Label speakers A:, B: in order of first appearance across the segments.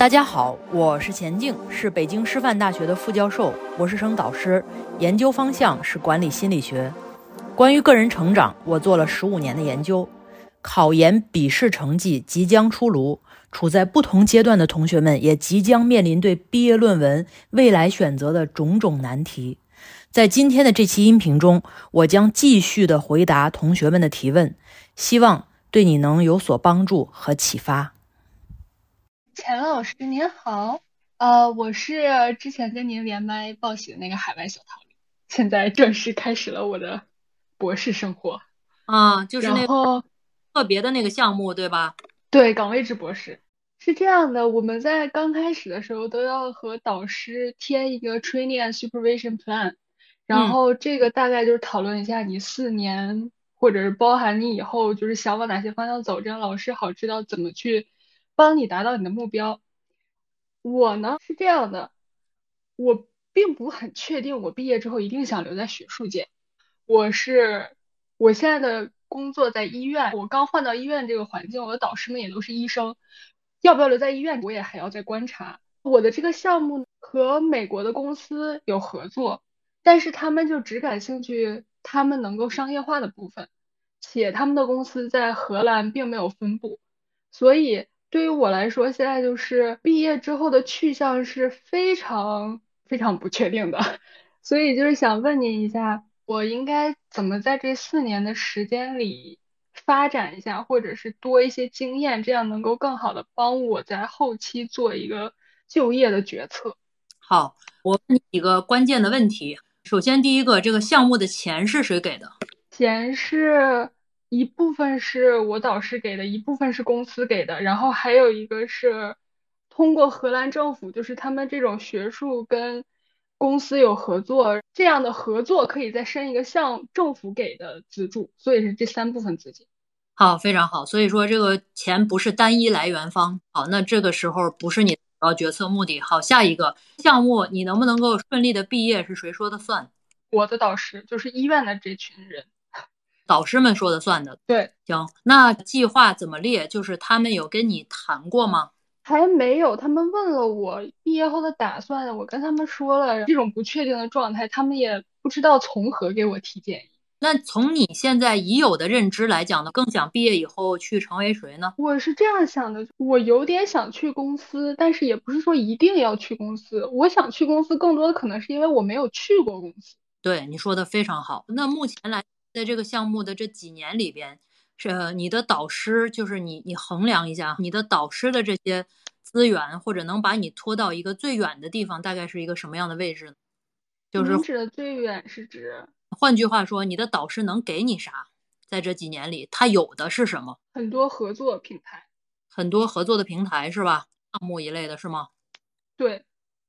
A: 大家好，我是钱静，是北京师范大学的副教授、博士生导师，研究方向是管理心理学。关于个人成长，我做了十五年的研究。考研笔试成绩即将出炉，处在不同阶段的同学们也即将面临对毕业论文未来选择的种种难题。在今天的这期音频中，我将继续的回答同学们的提问，希望对你能有所帮助和启发。
B: 钱老师您好，呃，我是之前跟您连麦报喜的那个海外小桃李，现在正式开始了我的博士生活。
A: 啊，就是那
B: 然后
A: 特别的那个项目，对吧？
B: 对岗位制博士是这样的，我们在刚开始的时候都要和导师签一个 training and supervision plan，然
A: 嗯
B: 后这个大概就是讨论一下你四年，或者是包含你以后就是想往哪些方向走，这样老师好知道怎么去帮你达到你的目标。我呢是这样的，我并不很确定我毕业之后一定想留在学术界。我是我现在的工作在医院，我刚换到医院这个环境，我的导师们也都是医生，要不要留在医院，我也还要再观察。我的这个项目和美国的公司有合作，但是他们就只感兴趣他们能够商业化的部分，且他们的公司在荷兰并没有分部，所以对于我来说，现在就是毕业之后的去向是非常非常不确定的，所以就是想问您一下，我应该怎么在这四年的时间里发展一下，或者是多一些经验，这样能够更好的帮我在后期做一个就业的决策。
A: 好，我问你几个关键的问题。首先，第一个，这个项目的钱是谁给的？
B: 钱是一部分是我导师给的，一部分是公司给的，然后还有一个是通过荷兰政府，就是他们这种学术跟公司有合作，这样的合作可以再申一个向政府给的资助，所以是这三部分资金。
A: 好，非常好。所以说，这个钱不是单一来源方。好，那这个时候不是你的主要决策目的。好，下一个项目，你能不能够顺利的毕业是谁说的算？
B: 我的导师就是医院的这群人，
A: 导师们说的算的。
B: 对，
A: 行，那计划怎么列？就是他们有跟你谈过吗？
B: 还没有，他们问了我毕业后的打算，我跟他们说了这种不确定的状态，他们也不知道从何给我提建议。
A: 那从你现在已有的认知来讲呢，更想毕业以后去成为谁呢？
B: 我是这样想的，我有点想去公司，但是也不是说一定要去公司。我想去公司，更多的可能是因为我没有去过公司。
A: 对，你说的非常好。那目前来，在这个项目的这几年里边，是呃你的导师，就是你，你衡量一下你的导师的这些资源，或者能把你拖到一个最远的地方，大概是一个什么样的位置呢？就是
B: 指的最远是指
A: 换句话说，你的导师能给你啥？在这几年里，他有的是什么？
B: 很多合作平台，
A: 很多合作的平台是吧？项目一类的是吗？
B: 对，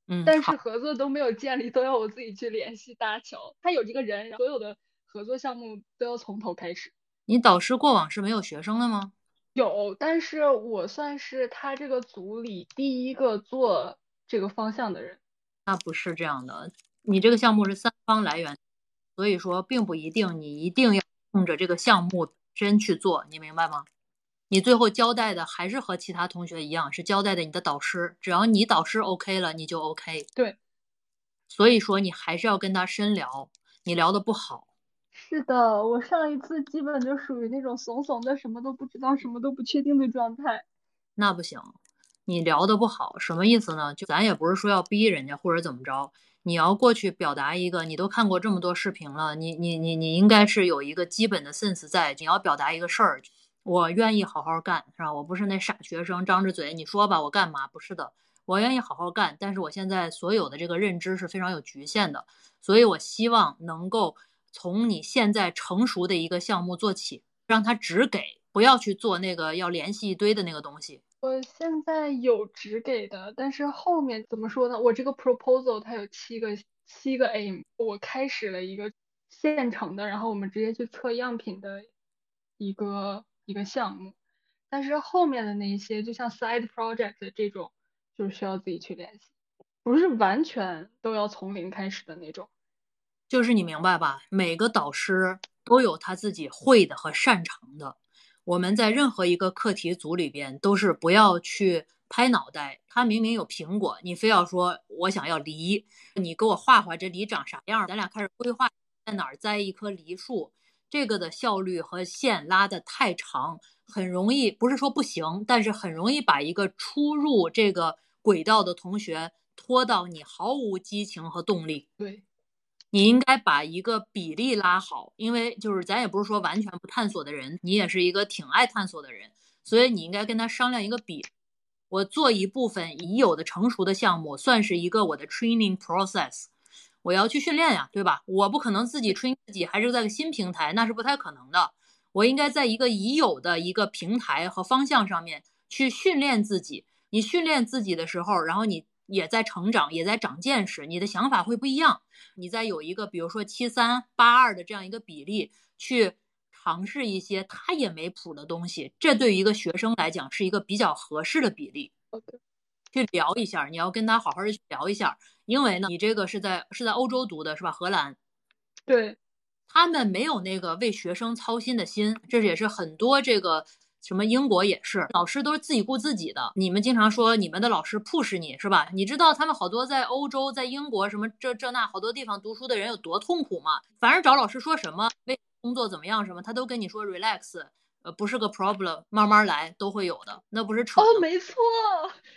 A: 嗯，
B: 但是合作都没有建立，都要我自己去联系搭桥。他有这个人，所有的合作项目都要从头开始。
A: 你导师过往是没有学生的吗？
B: 有，但是我算是他这个组里第一个做这个方向的人。
A: 那不是这样的，你这个项目是三方来源，所以说并不一定你一定要冲着这个项目本身去做，你明白吗？你最后交代的还是和其他同学一样，是交代的你的导师，只要你导师 OK 了，你就 OK。
B: 对，
A: 所以说你还是要跟他深聊，你聊的不好，
B: 是的，我上一次基本就属于那种怂怂的，什么都不知道，什么都不确定的状态。
A: 那不行，你聊的不好，什么意思呢？就咱也不是说要逼人家或者怎么着，你要过去表达一个，你都看过这么多视频了，你你你你应该是有一个基本的 sense 在，你要表达一个事儿，我愿意好好干，是吧？我不是那傻学生，张着嘴你说吧，我干嘛？不是的，我愿意好好干，但是我现在所有的这个认知是非常有局限的，所以我希望能够从你现在成熟的一个项目做起，让他只给，不要去做那个要联系一堆的那个东西。
B: 我现在有只给的，但是后面怎么说呢？我这个 proposal 它有七个七个 aim，我开始了一个现成的，然后我们直接去测样品的一个一个项目，但是后面的那些，就像 side project 这种，就是需要自己去联系，不是完全都要从零开始的那种。
A: 就是你明白吧？每个导师都有他自己会的和擅长的。我们在任何一个课题组里边，都是不要去拍脑袋，他明明有苹果，你非要说我想要梨，你给我画画这梨长啥样，咱俩开始规划在哪儿栽一棵梨树，这个的效率和线拉得太长，很容易不是说不行，但是很容易把一个初入这个轨道的同学拖到你毫无激情和动力。
B: 对。
A: 你应该把一个比例拉好，因为就是咱也不是说完全不探索的人，你也是一个挺爱探索的人，所以你应该跟他商量一个比。我做一部分已有的成熟的项目，算是一个我的 training process。我要去训练呀，对吧？我不可能自己 train 自己，还是在个新平台，那是不太可能的。我应该在一个已有的一个平台和方向上面去训练自己。你训练自己的时候，然后你。也在成长，也在长见识，你的想法会不一样。你再有一个，比如说七三八二的这样一个比例，去尝试一些他也没谱的东西，这对于一个学生来讲是一个比较合适的比例。去聊一下，你要跟他好好的去聊一下，因为呢，你这个是在是在欧洲读的是吧？荷兰，
B: 对，
A: 他们没有那个为学生操心的心，这也是很多这个。什么英国也是，老师都是自己顾自己的。你们经常说你们的老师 push 你是吧？你知道他们好多在欧洲、在英国什么这这那好多地方读书的人有多痛苦吗？反正找老师说什么为工作怎么样什么，他都跟你说 relax，呃，不是个 problem，慢慢来都会有的。那不是扯？
B: 哦，没错，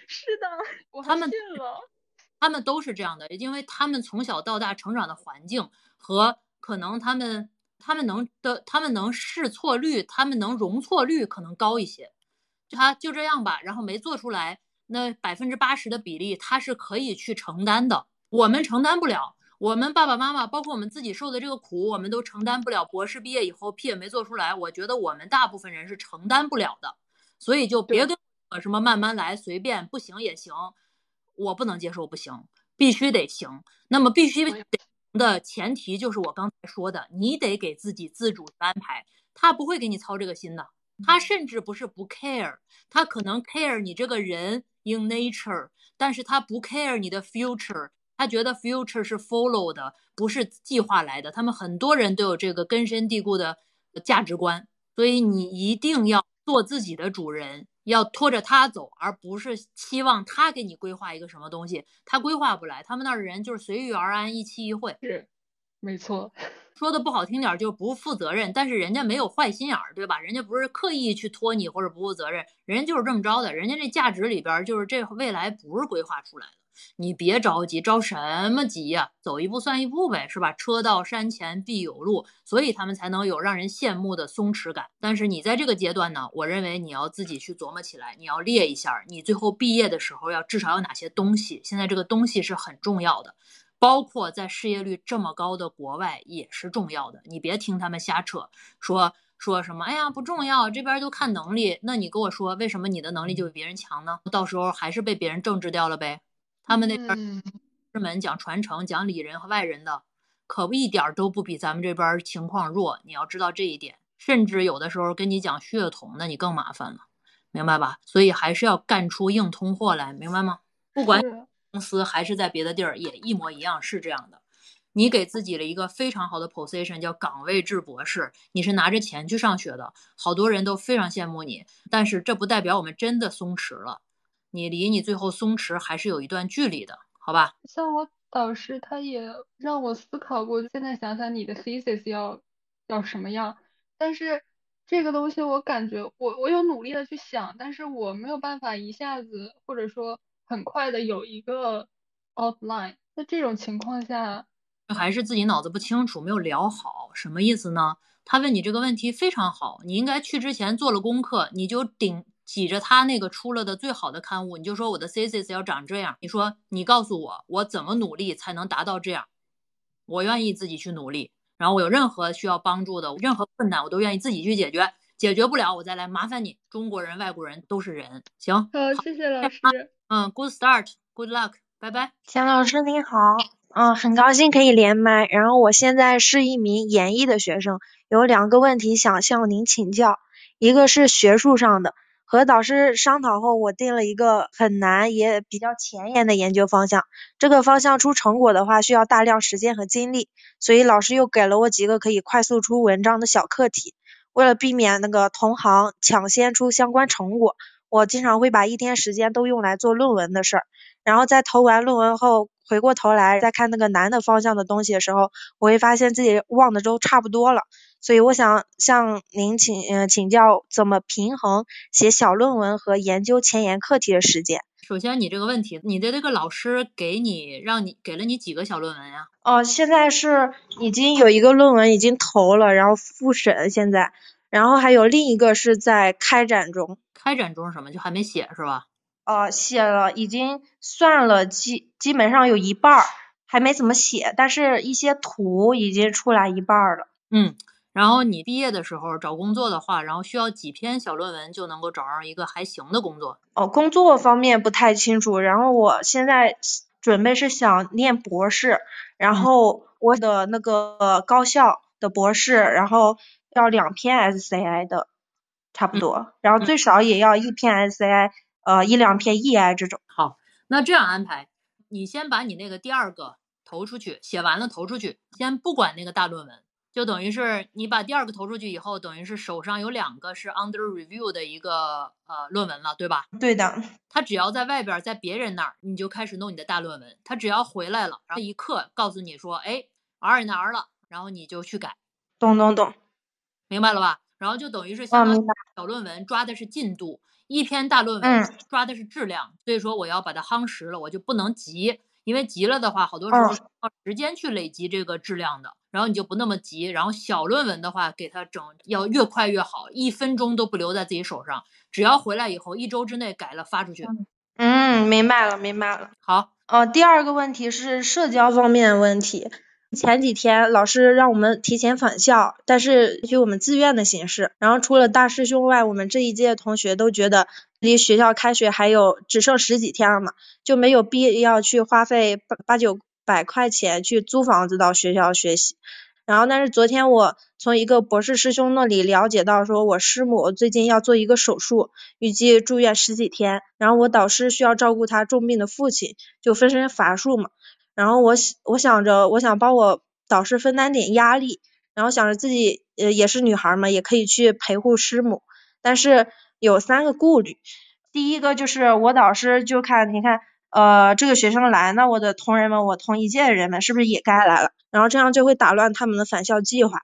B: 是的，我
A: 他们
B: 信了。
A: 他们都是这样的，因为他们从小到大成长的环境和可能他们。他们能的，他们能试错率，他们能容错率可能高一些。他就这样吧，然后没做出来，那百分之八十的比例他是可以去承担的。我们承担不了，我们爸爸妈妈，包括我们自己受的这个苦，我们都承担不了。博士毕业以后屁也没做出来，我觉得我们大部分人是承担不了的。所以就别跟我什么慢慢来，随便不行也行，我不能接受不行，必须得行。那么必须得。的前提就是我刚才说的，你得给自己自主安排，他不会给你操这个心的，他甚至不是不 care，他可能 care 你这个人 in nature，但是他不 care 你的 future，他觉得 future 是 follow 的，不是计划来的。他们很多人都有这个根深蒂固的价值观，所以你一定要做自己的主人。要拖着他走，而不是期望他给你规划一个什么东西，他规划不来。他们那儿的人就是随遇而安，一期一会。
B: 是，没错。
A: 说的不好听点，就不负责任。但是人家没有坏心眼儿，对吧？人家不是刻意去拖你或者不负责任，人家就是这么着的。人家这价值里边就是这未来不是规划出来的。你别着急，着什么急呀？走一步算一步呗，是吧？车到山前必有路，所以他们才能有让人羡慕的松弛感。但是你在这个阶段呢，我认为你要自己去琢磨起来，你要列一下，你最后毕业的时候要至少有哪些东西。现在这个东西是很重要的，包括在失业率这么高的国外也是重要的。你别听他们瞎扯，说说什么，哎呀不重要，这边都看能力。那你跟我说，为什么你的能力就比别人强呢？到时候还是被别人政治掉了呗。他们那边师门讲传承、讲里人和外人的，可不一点都不比咱们这边情况弱。你要知道这一点，甚至有的时候跟你讲血统，那你更麻烦了，明白吧？所以还是要干出硬通货来，明白吗？不管公司还是在别的地儿，也一模一样，是这样的。你给自己了一个非常好的 position，叫岗位制博士，你是拿着钱去上学的，好多人都非常羡慕你。但是这不代表我们真的松弛了。你离你最后松弛还是有一段距离的，好吧？
B: 像我导师他也让我思考过，现在想想你的 thesis 要要什么样，但是这个东西我感觉我我有努力的去想，但是我没有办法一下子或者说很快的有一个 outline。那这种情况下，
A: 还是自己脑子不清楚，没有聊好，什么意思呢？他问你这个问题非常好，你应该去之前做了功课，你就顶。挤着他那个出了的最好的刊物，你就说我的 thesis 要长这样。你说你告诉我，我怎么努力才能达到这样？我愿意自己去努力。然后我有任何需要帮助的，任何困难我都愿意自己去解决。解决不了，我再来麻烦你。中国人、外国人都是人。行，
B: 好，谢谢老师。
A: 嗯，good start，good luck，拜拜。
C: 钱老师您好，嗯，很高兴可以连麦。然后我现在是一名研一的学生，有两个问题想向您请教，一个是学术上的。和导师商讨后，我定了一个很难也比较前沿的研究方向。这个方向出成果的话，需要大量时间和精力，所以老师又给了我几个可以快速出文章的小课题。为了避免那个同行抢先出相关成果，我经常会把一天时间都用来做论文的事儿。然后在投完论文后，回过头来再看那个难的方向的东西的时候，我会发现自己忘的都差不多了。所以我想向您请嗯请教，怎么平衡写小论文和研究前沿课题的时间？
A: 首先，你这个问题，你的这个老师给你让你给了你几个小论文呀？
C: 哦，现在是已经有一个论文已经投了，然后复审现在，然后还有另一个是在开展中。
A: 开展中什么？就还没写是吧？
C: 哦，写了，已经算了基基本上有一半儿，还没怎么写，但是一些图已经出来一半了。
A: 嗯。然后你毕业的时候找工作的话，然后需要几篇小论文就能够找上一个还行的工作。
C: 哦，工作方面不太清楚。然后我现在准备是想念博士，然后我的那个高校的博士，然后要两篇 SCI 的，差不多。然后最少也要一篇 SCI，呃，一两篇 EI 这种。
A: 好，那这样安排，你先把你那个第二个投出去，写完了投出去，先不管那个大论文。就等于是你把第二个投出去以后，等于是手上有两个是 under review 的一个呃论文了，对吧？
C: 对的。
A: 他只要在外边，在别人那儿，你就开始弄你的大论文。他只要回来了，然后一刻告诉你说，哎，R 哪 R 了，然后你就去改。
C: 懂懂懂，
A: 明白了吧？然后就等于是相当于小论文抓的是进度，一篇大论文抓的是质量。所以说我要把它夯实了，我就不能急，因为急了的话，好多时候需要时间去累积这个质量的。然后你就不那么急，然后小论文的话，给它整要越快越好，一分钟都不留在自己手上，只要回来以后一周之内改了发出去。
C: 嗯，明白了，明白了。
A: 好，
C: 呃，第二个问题是社交方面的问题。前几天老师让我们提前返校，但是以我们自愿的形式。然后除了大师兄外，我们这一届同学都觉得离学校开学还有只剩十几天了嘛，就没有必要去花费八八九。百块钱去租房子到学校学习，然后但是昨天我从一个博士师兄那里了解到，说我师母最近要做一个手术，预计住院十几天，然后我导师需要照顾他重病的父亲，就分身乏术嘛。然后我我想着，我想帮我导师分担点压力，然后想着自己呃也是女孩嘛，也可以去陪护师母，但是有三个顾虑，第一个就是我导师就看你看。呃，这个学生来，那我的同仁们，我同一届的人们是不是也该来了？然后这样就会打乱他们的返校计划。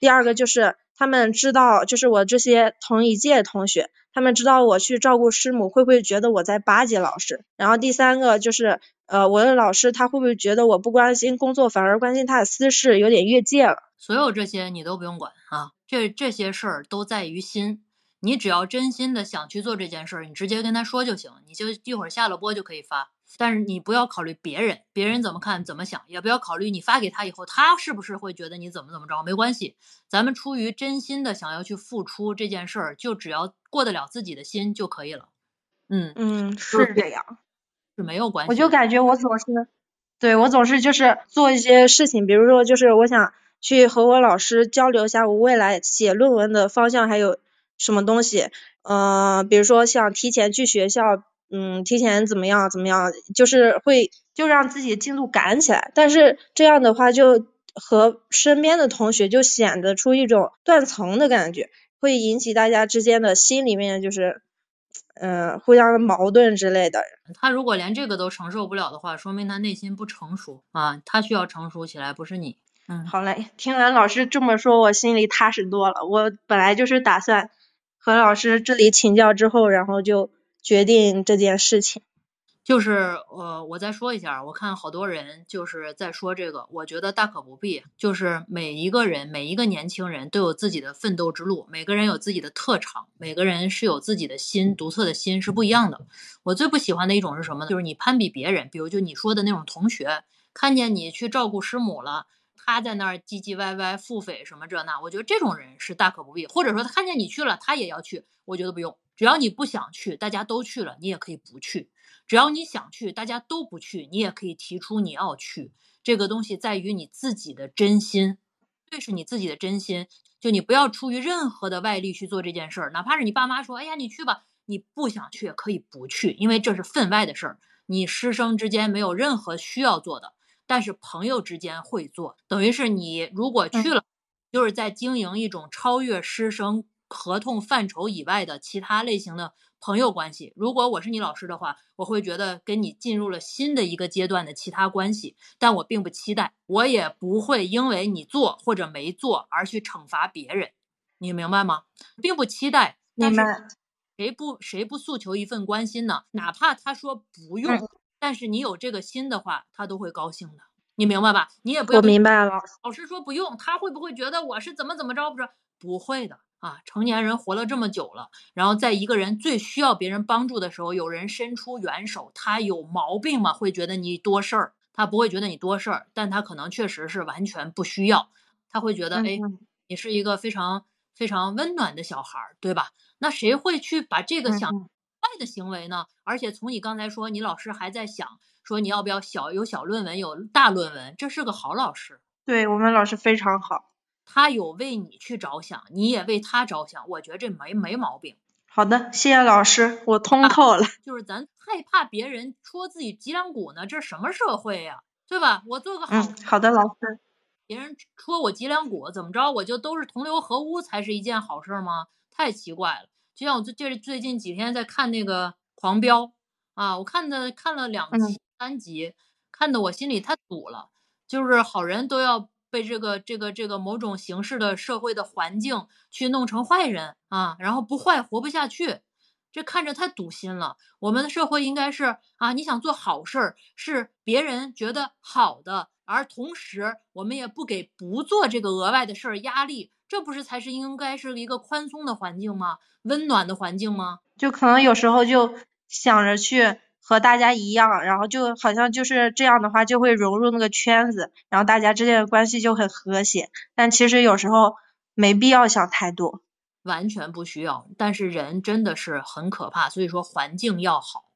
C: 第二个就是他们知道，就是我这些同一届同学，他们知道我去照顾师母，会不会觉得我在巴结老师？然后第三个就是，呃，我的老师他会不会觉得我不关心工作，反而关心他的私事，有点越界了？
A: 所有这些你都不用管啊，这这些事儿都在于心。你只要真心的想去做这件事儿，你直接跟他说就行，你就一会儿下了播就可以发。但是你不要考虑别人，别人怎么看怎么想，也不要考虑你发给他以后他是不是会觉得你怎么怎么着，没关系。咱们出于真心的想要去付出这件事儿，就只要过得了自己的心就可以了。嗯
C: 嗯，是这样，
A: 是没有关系。
C: 我就感觉我总是，对我总是就是做一些事情，比如说就是我想去和我老师交流一下我未来写论文的方向还有。什么东西？嗯，比如说想提前去学校，嗯，提前怎么样怎么样，就是会就让自己的进度赶起来。但是这样的话，就和身边的同学就显得出一种断层的感觉，会引起大家之间的心里面就是，嗯，互相的矛盾之类的。
A: 他如果连这个都承受不了的话，说明他内心不成熟啊，他需要成熟起来，不是你。
C: 嗯，好嘞，听完老师这么说，我心里踏实多了。我本来就是打算。和老师这里请教之后，然后就决定这件事情。
A: 就是呃，我再说一下，我看好多人就是在说这个，我觉得大可不必。就是每一个人，每一个年轻人都有自己的奋斗之路，每个人有自己的特长，每个人是有自己的心，独特的心是不一样的。我最不喜欢的一种是什么呢？就是你攀比别人，比如就你说的那种同学，看见你去照顾师母了。他在那儿唧唧歪歪、腹诽什么这那，我觉得这种人是大可不必。或者说他看见你去了，他也要去，我觉得不用。只要你不想去，大家都去了，你也可以不去。只要你想去，大家都不去，你也可以提出你要去。这个东西在于你自己的真心，对，是你自己的真心。就你不要出于任何的外力去做这件事儿，哪怕是你爸妈说：“哎呀，你去吧。”你不想去也可以不去，因为这是分外的事儿，你师生之间没有任何需要做的。但是朋友之间会做，等于是你如果去了，就是在经营一种超越师生合同范畴以外的其他类型的朋友关系。如果我是你老师的话，我会觉得跟你进入了新的一个阶段的其他关系，但我并不期待，我也不会因为你做或者没做而去惩罚别人，你明白吗？并不期待，但是
C: 明白。
A: 谁不谁不诉求一份关心呢？哪怕他说不用，
C: 嗯
A: 但是你有这个心的话，他都会高兴的，你明白吧？你也不要
C: 我明白了，老师
A: 说不用，他会不会觉得我是怎么怎么着？不是，不会的啊！成年人活了这么久了，然后在一个人最需要别人帮助的时候，有人伸出援手，他有毛病吗？会觉得你多事儿？他不会觉得你多事儿，但他可能确实是完全不需要，他会觉得，哎，
C: 嗯
A: 你是一个非常非常温暖的小孩儿，对吧？那谁会去把这个想坏的行为呢？而且从你刚才说，你老师还在想说你要不要小有小论文，有大论文，这是个好老师。
C: 对我们老师非常好。
A: 他有为你去着想，你也为他着想，我觉得这没没毛病。
C: 好的，谢谢老师，我通透了。
A: 就是咱害怕别人戳自己脊梁骨呢，这是什么社会呀、对吧？我做个好，
C: 嗯，好的，老师。
A: 别人戳我脊梁骨，怎么着我就都是同流合污才是一件好事吗？太奇怪了。就像我最这最近几天在看那个《狂飙》啊，我看的看了两
C: 嗯、
A: 三集，看的我心里太堵了。就是好人都要被这个这个这个某种形式的社会的环境去弄成坏人啊，然后不坏活不下去，这看着太堵心了。我们的社会应该是啊，你想做好事儿，是别人觉得好的，而同时我们也不给不做这个额外的事儿压力，这不是才是应该是一个宽松的环境吗？温暖的环境吗？
C: 就可能有时候就想着去和大家一样，然后就好像就是这样的话就会融入那个圈子，然后大家之间的关系就很和谐。但其实有时候没必要想太多。
A: 完全不需要，但是人真的是很可怕，所以说环境要好。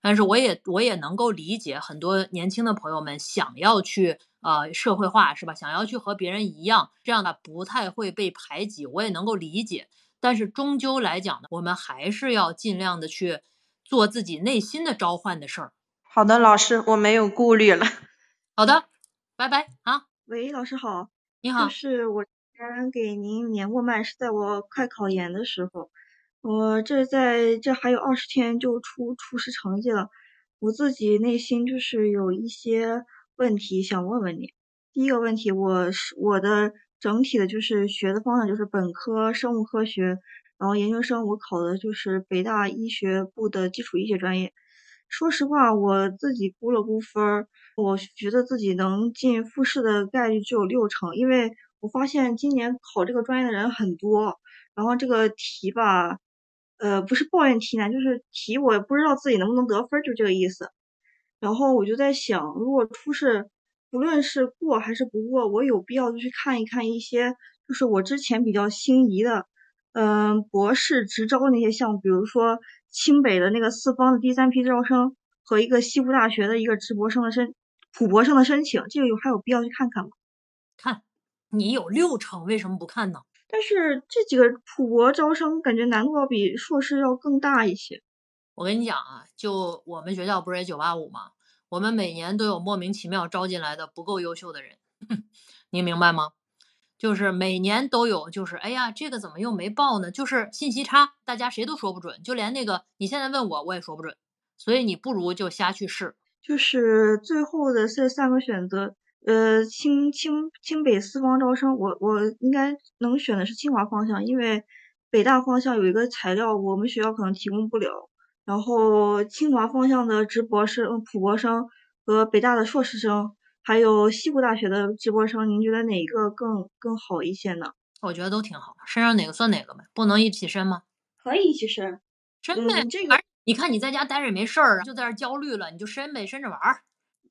A: 但是我也我也能够理解很多年轻的朋友们想要去呃社会化是吧？想要去和别人一样，这样的不太会被排挤，我也能够理解。但是终究来讲呢，我们还是要尽量的去做自己内心的召唤的事儿。
C: 好的，老师，我没有顾虑了。
A: 好的，拜拜啊，
D: 喂，老师好，
A: 你好
D: 就，是我之前给您连过麦，是在我快考研的时候，我这在这还有二十天就出初试成绩了，我自己内心就是有一些问题想问问你。第一个问题，我是我的整体的就是学的方向就是本科生物科学，然后研究生我考的就是北大医学部的基础医学专业。说实话，我自己估了估分儿，我觉得自己能进复试的概率只有六成，因为我发现今年考这个专业的人很多，然后这个题吧，呃，不是抱怨题难，就是题我不知道自己能不能得分，就这个意思。然后我就在想，如果初试不论是过还是不过，我有必要就去看一看一些，就是我之前比较心仪的，嗯、博士直招那些项目，比如说清北的那个四方的第三批招生和一个西湖大学的一个直博生的申普博生的申请，这个有还有必要去看看吗？
A: 看你有六成，为什么不看呢？
D: 但是这几个普博招生感觉难度要比硕士要更大一些。
A: 我跟你讲啊，就我们学校不是也九八五吗？我们每年都有莫名其妙招进来的不够优秀的人，你明白吗？就是每年都有，就是哎呀，这个怎么又没报呢？就是信息差，大家谁都说不准，就连那个你现在问我，我也说不准，所以你不如就瞎去试。
D: 就是最后的这三个选择，呃，清清清北四方招生，我我应该能选的是清华方向，因为北大方向有一个材料我们学校可能提供不了，然后清华方向的直博生、普博生和北大的硕士生，还有西湖大学的直播生，您觉得哪一个更更好一些呢？
A: 我觉得都挺好，身上哪个算哪个呗，不能一起申吗？
D: 可以一起申，
A: 申呗，
D: 嗯这个
A: 你看你在家待着也没事儿，就在这儿焦虑了，你就申呗，申着玩儿。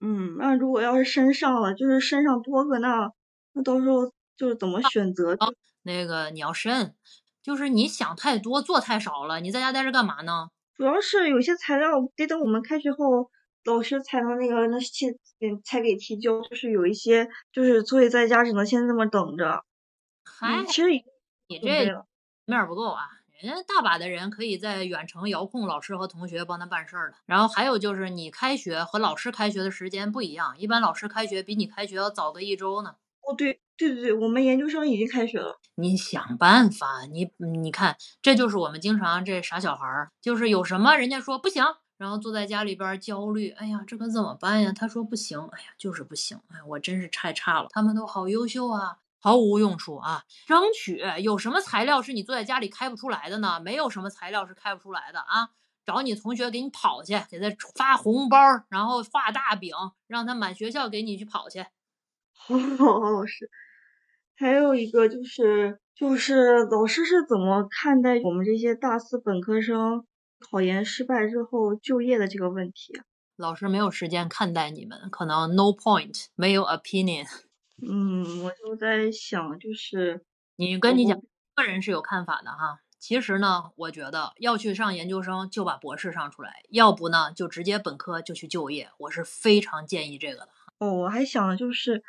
D: 嗯，那如果要是申上了，就是申上多个，那那到时候就是怎么选择？就
A: 那个你要申，就是你想太多，做太少了，你在家待着干嘛呢？
D: 主要是有些材料得等我们开学后，老师才能那个那先嗯才给提交，就是有一些就是作业在家只能先这么等着。
A: 嗨
D: 嗯，，其实
A: 你这。面儿不够啊！人家大把的人可以在远程遥控老师和同学帮他办事儿的。然后还有就是，你开学和老师开学的时间不一样，一般老师开学比你开学要早个一周呢。
D: 哦，对，对对对，我们研究生已经开学了。
A: 你想办法，你你看，这就是我们经常这傻小孩儿，就是有什么人家说不行，然后坐在家里边焦虑，哎呀，这可怎么办呀？他说不行，哎呀，就是不行，哎，我真是太差了。他们都好优秀啊，毫无用处啊。争取有什么材料是你坐在家里开不出来的呢？没有什么材料是开不出来的啊。找你同学给你跑去，给他发红包，然后画大饼，让他满学校给你去跑去。
D: 好，好，老师。还有一个就是，就是老师是怎么看待我们这些大四本科生考研失败之后就业的这个问题？
A: 老师没有时间看待你们，可能 no point，没有 opinion。
D: 嗯，我就在想，就是
A: 你跟你讲，个人是有看法的哈。其实呢，我觉得要去上研究生，就把博士上出来；要不呢，就直接本科就去就业。我是非常建议这个的。
D: 哦，我还想就是。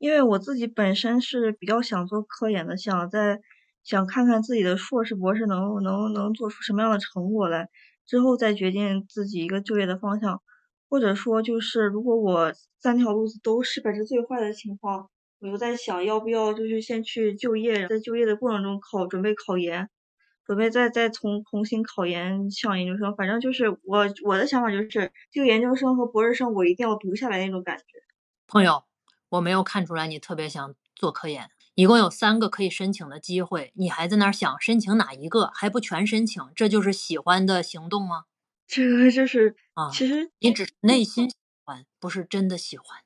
D: 因为我自己本身是比较想做科研的，想在想看看自己的硕士、博士能能能做出什么样的成果来，之后再决定自己一个就业的方向，或者说就是如果我三条路子都失败是最坏的情况，我就在想要不要就是先去就业，在就业的过程中考准备考研，准备再再从重新考研上研究生，反正就是我我的想法就是就研究生和博士生我一定要读下来那种感觉，
A: 朋友。我没有看出来你特别想做科研，一共有三个可以申请的机会，你还在那儿想申请哪一个，还不全申请，这就是喜欢的行动吗？
D: 这个就是
A: 啊，
D: 其实
A: 你只是内心喜欢，不是真的喜欢，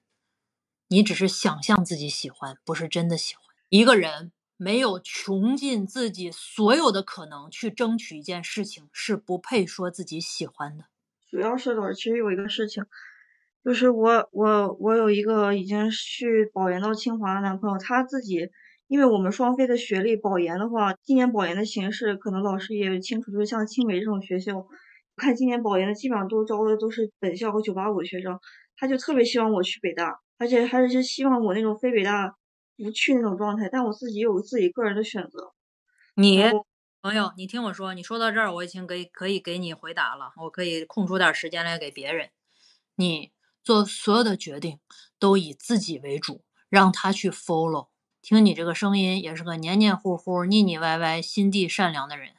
A: 你只是想象自己喜欢，不是真的喜欢。一个人没有穷尽自己所有的可能去争取一件事情，是不配说自己喜欢的。
D: 主要是的，其实有一个事情。就是我我我有一个已经去保研到清华的男朋友，他自己，因为我们双非的学历，保研的话，今年保研的形式可能老师也清楚，就是像清北这种学校，看今年保研的基本上都招的都是本校和九八五的学生，他就特别希望我去北大，而且还是希望我那种非北大不去那种状态，但我自己有自己个人的选择。
A: 你朋友，你听我说，你说到这儿，我已经给可以给你回答了，我可以空出点时间来给别人，你。做所有的决定都以自己为主，让他去 follow。听你这个声音，也是个黏黏糊糊、腻腻歪歪、心地善良的人，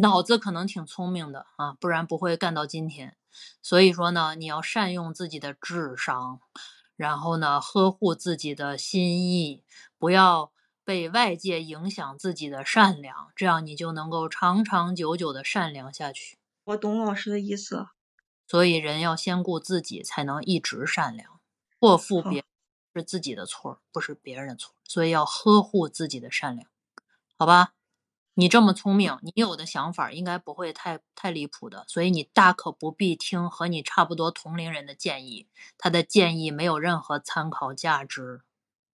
A: 脑子可能挺聪明的啊，不然不会干到今天。所以说呢，你要善用自己的智商，然后呢，呵护自己的心意，不要被外界影响自己的善良，这样你就能够长长久久的善良下去。
D: 我懂老师的意思。
A: 所以人要先顾自己，才能一直善良。祸福别是自己的错，不是别人的错。所以要呵护自己的善良，好吧？你这么聪明，你有的想法应该不会太太离谱的。所以你大可不必听和你差不多同龄人的建议，他的建议没有任何参考价值。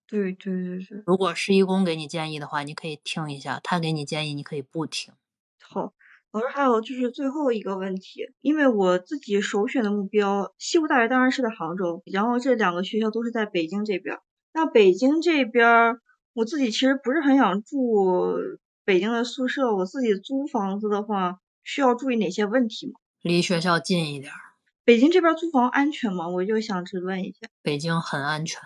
D: 对对对对。
A: 如果施一公给你建议的话，你可以听一下；他给你建议，你可以不听。
D: 好。老师，还有就是最后一个问题，因为我自己首选的目标，西湖大学当然是在杭州，然后这两个学校都是在北京这边。那北京这边，我自己其实不是很想住北京的宿舍，我自己租房子的话，需要注意哪些问题吗？
A: 离学校近一点。
D: 北京这边租房安全吗？我就想质问一下。
A: 北京很安全。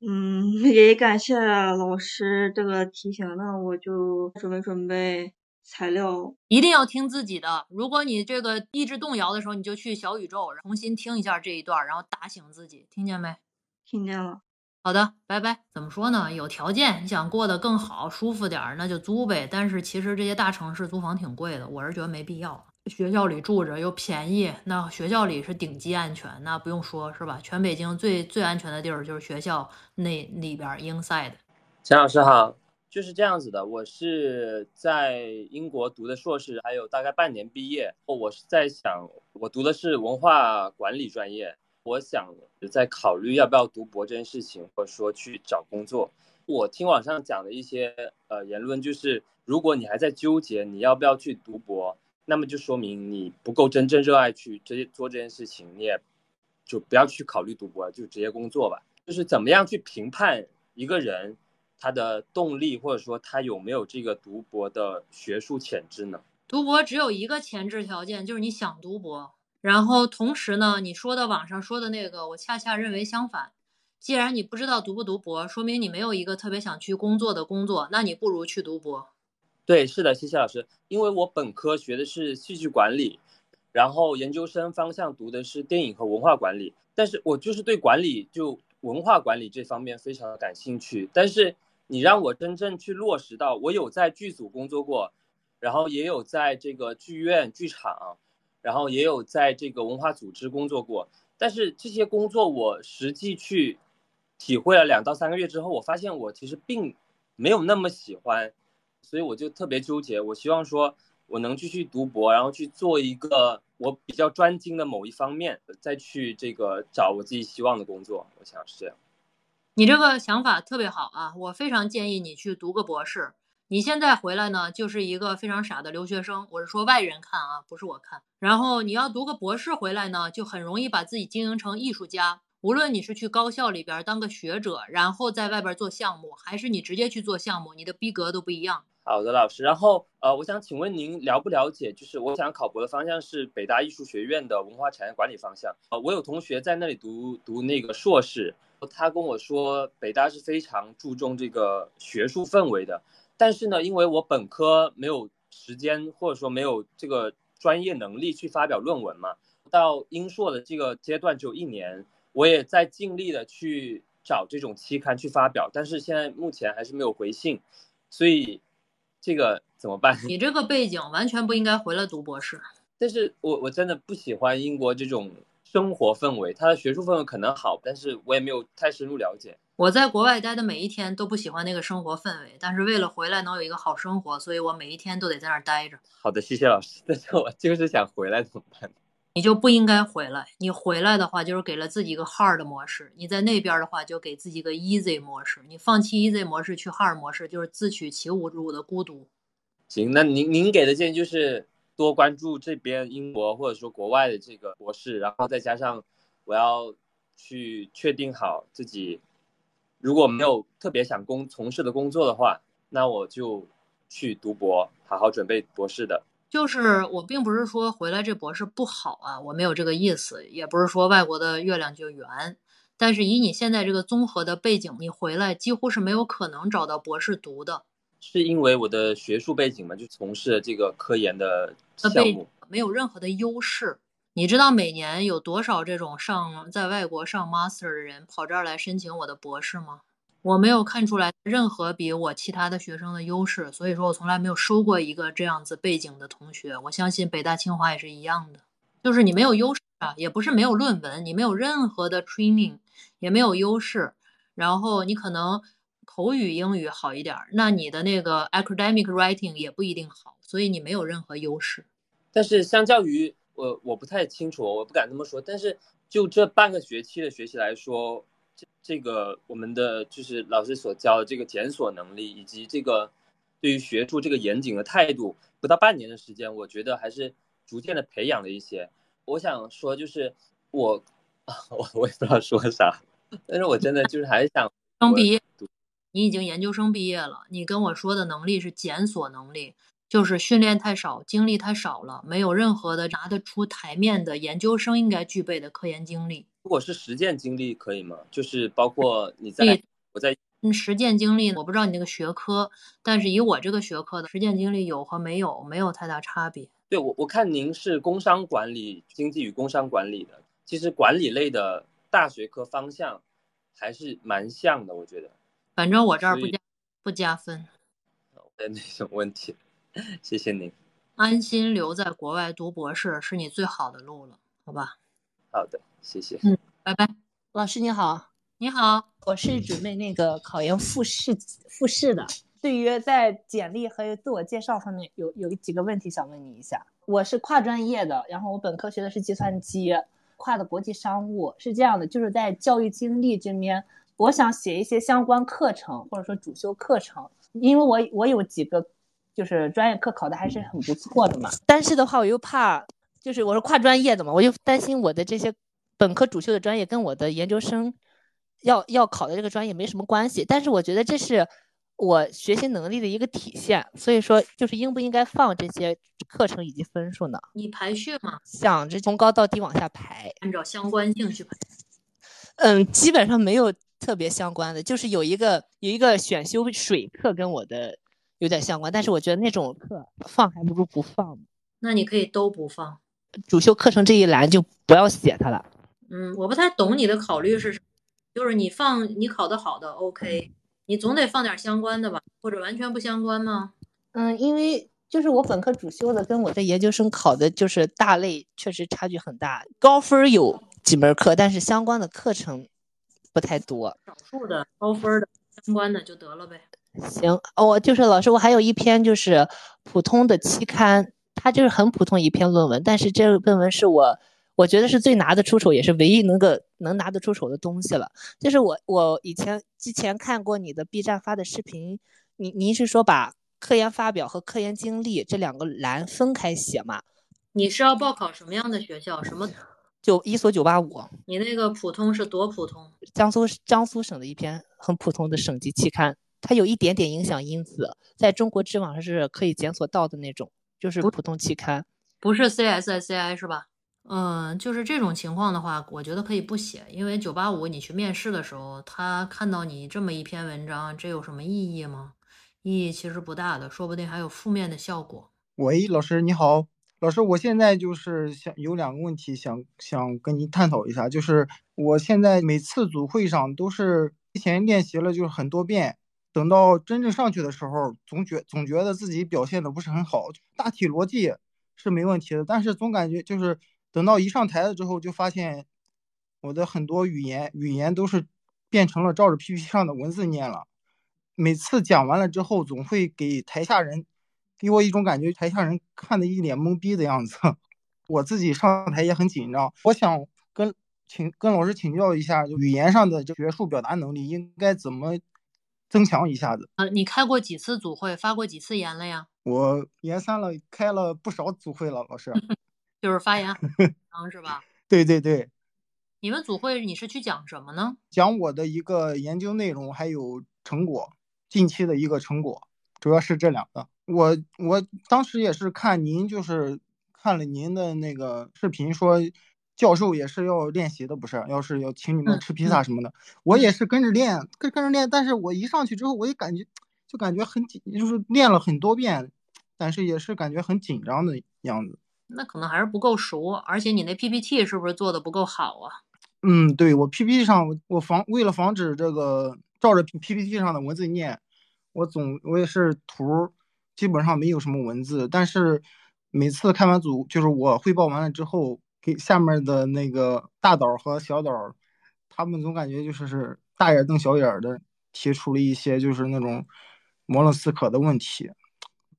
D: 嗯，也感谢老师这个提醒，那我就准备准备。材料
A: 一定要听自己的。如果你这个意志动摇的时候，你就去小宇宙重新听一下这一段，然后打醒自己，听见没？
D: 听见了。
A: 好的，拜拜。怎么说呢？有条件，你想过得更好、舒服点，那就租呗。但是其实这些大城市租房挺贵的，我是觉得没必要。学校里住着又便宜，那学校里是顶级安全，那不用说，是吧？全北京最最安全的地儿就是学校那里边 inside。
E: 钱老师好。就是这样子的，我是在英国读的硕士，还有大概半年毕业。我是在想，我读的是文化管理专业，我想在考虑要不要读博这件事情，或者说去找工作。我听网上讲的一些呃言论，就是如果你还在纠结你要不要去读博，那么就说明你不够真正热爱去这做这件事情，你也就不要去考虑读博，就直接工作吧。就是怎么样去评判一个人？他的动力，或者说他有没有这个读博的学术潜质呢？
A: 读博只有一个前置条件，就是你想读博。然后同时呢，你说的网上说的那个，我恰恰认为相反。既然你不知道读不读博，说明你没有一个特别想去工作的工作，那你不如去读博。
E: 对，是的，谢谢老师。因为我本科学的是戏剧管理，然后研究生方向读的是电影和文化管理，但是我就是对管理就文化管理这方面非常的感兴趣。但是你让我真正去落实到，我有在剧组工作过，然后也有在这个剧院、剧场，然后也有在这个文化组织工作过，但是这些工作我实际去。体会了两到三个月之后，我发现我其实并没有那么喜欢，所以我就特别纠结。我希望说我能继续读博，然后去做一个我比较专精的某一方面，再去这个找我自己希望的工作。我想是这样。
A: 你这个想法特别好啊，我非常建议你去读个博士。你现在回来呢，就是一个非常傻的留学生，我是说外人看啊，不是我看。然后你要读个博士回来呢，就很容易把自己经营成艺术家。无论你是去高校里边当个学者，然后在外边做项目，还是你直接去做项目，你的逼格都不一样。
E: 好的，老师。然后呃，我想请问您了不了解？就是我想考博的方向是北大艺术学院的文化产业管理方向。呃，我有同学在那里读读那个硕士，他跟我说北大是非常注重这个学术氛围的。但是呢，因为我本科没有时间，或者说没有这个专业能力去发表论文嘛，到英硕的这个阶段只有一年。我也在尽力的去找这种期刊去发表，但是现在目前还是没有回信，所以这个怎么办？
A: 你这个背景完全不应该回来读博士。
E: 但是我我真的不喜欢英国这种生活氛围，它的学术氛围可能好，但是我也没有太深入了解。
A: 我在国外待的每一天都不喜欢那个生活氛围，但是为了回来能有一个好生活，所以我每一天都得在那儿待着。
E: 好的，谢谢老师。但是我就是想回来，怎么办？
A: 你就不应该回来。你回来的话，就是给了自己一个 hard 模式；你在那边的话，就给自己个 easy 模式。你放弃 easy 模式去 hard 模式，就是自取其辱的孤独。
E: 行，那您您给的建议就是多关注这边英国或者说国外的这个博士，然后再加上我要去确定好自己，如果没有特别想工从事的工作的话，那我就去读博，好好准备博士的。
A: 就是我并不是说回来这博士不好啊，我没有这个意思，也不是说外国的月亮就圆。但是以你现在这个综合的背景，你回来几乎是没有可能找到博士读的。
E: 是因为我的学术背景嘛，就从事这个科研的项目，
A: 没有任何的优势。你知道每年有多少这种上在外国上 master 的人跑这儿来申请我的博士吗？我没有看出来任何比我其他的学生的优势，所以说我从来没有收过一个这样子背景的同学。我相信北大清华也是一样的，就是你没有优势啊，也不是没有论文，你没有任何的 training，也没有优势。然后你可能口语英语好一点，那你的那个 academic writing 也不一定好，所以你没有任何优势。
E: 但是相较于我，我不太清楚，我不敢这么说。但是就这半个学期的学习来说。这个我们的就是老师所教的这个检索能力，以及这个对于学术这个严谨的态度，不到半年的时间，我觉得还是逐渐的培养了一些。我想说就是我，我我也不知道说啥，但是我真的就是还是想
A: 刚毕业，你已经研究生毕业了，你跟我说的能力是检索能力，就是训练太少，经历太少了，没有任何的拿得出台面的研究生应该具备的科研经历。
E: 如果是实践经历可以吗？就是包括你在我在
A: 嗯实践经历，我不知道你那个学科，但是以我这个学科的实践经历有和没有没有太大差别。
E: 对我我看您是工商管理、经济与工商管理的，其实管理类的大学科方向还是蛮像的，我觉得。
A: 反正我这儿不加不加分。
E: 没那种问题，谢谢你。
A: 安心留在国外读博士是你最好的路了，好吧？
E: 好的。谢谢，
A: 嗯，拜拜。
F: 老师你好，
A: 你好，
F: 我是准备那个考研复试复试的。对于在简历和自我介绍方面，有有几个问题想问你一下。我是跨专业的，然后我本科学的是计算机，跨的国际商务。是这样的，就是在教育经历这边，我想写一些相关课程，或者说主修课程，因为我我有几个就是专业课考的还是很不错的嘛。但是的话，我又怕，就是我是跨专业的嘛，我就担心我的这些。本科主修的专业跟我的研究生要要考的这个专业没什么关系，但是我觉得这是我学习能力的一个体现，所以说就是应不应该放这些课程以及分数呢？
A: 你排序吗？
F: 想着从高到低往下排，
A: 按照相关性去排。
F: 嗯，基本上没有
G: 特别相关的，就是有一个有一个选修水课跟我的有点相关，但是我觉得那种课放还不如不放。
A: 那你可以都不放，
G: 主修课程这一栏就不要写它了。
A: 嗯，我不太懂你的考虑是什么，就是你放你考的好的 OK，你总得放点相关的吧，或者完全不相关吗？
G: 嗯，因为就是我本科主修的跟我这研究生考的就是大类，确实差距很大。高分有几门课，但是相关的课程。不太多，
A: 少数的高分的相关的就得了呗。
G: 行，我就是老师，我还有一篇就是普通的期刊，它就是很普通一篇论文，但是这个论文是我我觉得是最拿得出手，也是唯一能够能拿得出手的东西了。就是我我以前之前看过你的 B 站发的视频，您您是说把科研发表和科研经历这两个栏分开写吗？
A: 你是要报考什么样的学校？什么？
G: 就一所九八五，
A: 你那个普通是多普通？
G: 江苏江苏省的一篇很普通的省级期刊，它有一点点影响因子，在中国知网上是可以检索到的那种，就是普通期刊，
A: 不是 CSSCI 是吧？嗯，就是这种情况的话，我觉得可以不写，因为九八五你去面试的时候，他看到你这么一篇文章，这有什么意义吗？意义其实不大的，说不定还有负面的效果。
H: 喂，老师你好。老师，我现在就是想有两个问题想想跟您探讨一下，就是我现在每次组会上都是提前练习了，就是很多遍，等到真正上去的时候，总觉总觉得自己表现的不是很好，大体逻辑是没问题的，但是总感觉就是等到一上台了之后，就发现我的很多语言语言都是变成了照着 PPT 上的文字念了，每次讲完了之后，总会给台下人。给我一种感觉，台下人看的一脸懵逼的样子。我自己上台也很紧张。我想跟请跟老师请教一下，语言上的学术表达能力应该怎么增强一下子？
A: 呃，你开过几次组会，发过几次言了呀？
H: 我研三了，开了不少组会了，老师。
A: 就是发言，是吧？
H: 对对对。
A: 你们组会你是去讲什么呢？
H: 讲我的一个研究内容，还有成果，近期的一个成果，主要是这两个。我我当时也是看您，就是看了您的那个视频，说教授也是要练习的，不是？要是要请你们吃披萨什么的，我也是跟着练，跟跟着练。但是我一上去之后，我也感觉就感觉很紧，就是练了很多遍，但是也是感觉很紧张的样子。
A: 那可能还是不够熟，而且你那 PPT 是不是做的不够好啊？
H: 嗯，对我 PPT 上，我防为了防止这个照着 PPT 上的文字念，我总我也是图。基本上没有什么文字，但是每次开完组，就是我汇报完了之后，给下面的那个大导和小导，他们总感觉就是是大眼瞪小眼的，提出了一些就是那种模棱四可的问题，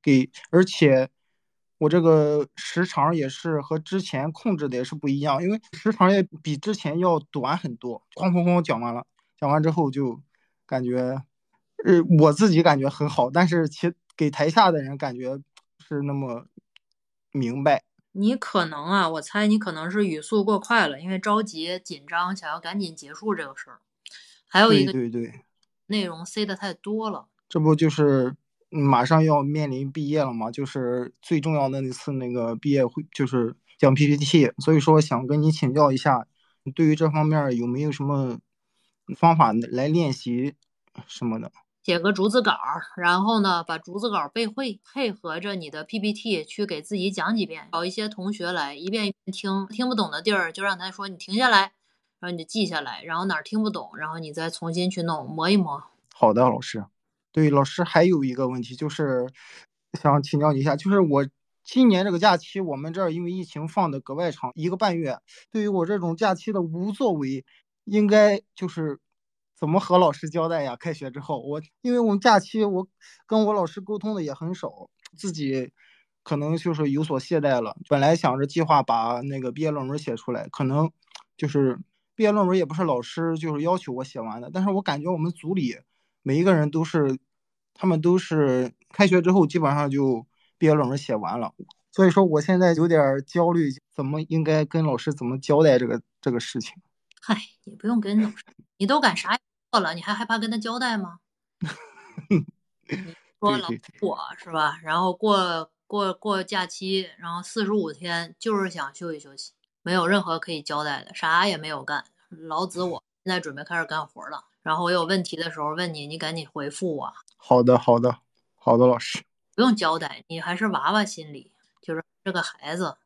H: 给而且我这个时长也是和之前控制的也是不一样，因为时长也比之前要短很多，哐哐哐讲完了，讲完之后就感觉，呃，我自己感觉很好，但是其。给台下的人感觉是那么明白。
A: 你可能啊，我猜你可能是语速过快了，因为着急紧张，想要赶紧结束这个事儿。还有一个，
H: 对对，
A: 内容塞的太多了。
H: 这不就是马上要面临毕业了吗？就是最重要的那次那个毕业会，就是讲 PPT。所以说想跟你请教一下，对于这方面有没有什么方法来练习什么的？
A: 写个逐字稿，然后呢，把逐字稿背会，配合着你的 PPT 去给自己讲几遍，找一些同学来一遍一遍听，听不懂的地儿就让他说你停下来，然后你就记下来，然后哪儿听不懂，然后你再重新去弄，磨一磨。
H: 好的，老师。对，老师还有一个问题就是想请教你一下，就是我今年这个假期，我们这儿因为疫情放的格外长，一个半月。对于我这种假期的无作为，应该就是。怎么和老师交代呀？开学之后，我因为我们假期，我跟我老师沟通的也很少，自己可能就是有所懈怠了。本来想着计划把那个毕业论文写出来，可能就是毕业论文也不是老师就是要求我写完的，但是我感觉我们组里每一个人都是，他们都是开学之后基本上就毕业论文写完了，所以说我现在有点焦虑，怎么应该跟老师怎么交代这个这个事情？
A: 嗨，你不用跟老师，你都敢啥？了，你还害怕跟他交代吗？说了我是吧？然后过过过假期，然后四十五天就是想休息休息，没有任何可以交代的，啥也没有干。老子我现在准备开始干活了，然后我有问题的时候问你，你赶紧回复我。
H: 好的，好的，好的，老师。
A: 不用交代，你还是娃娃心理，就是这个孩子，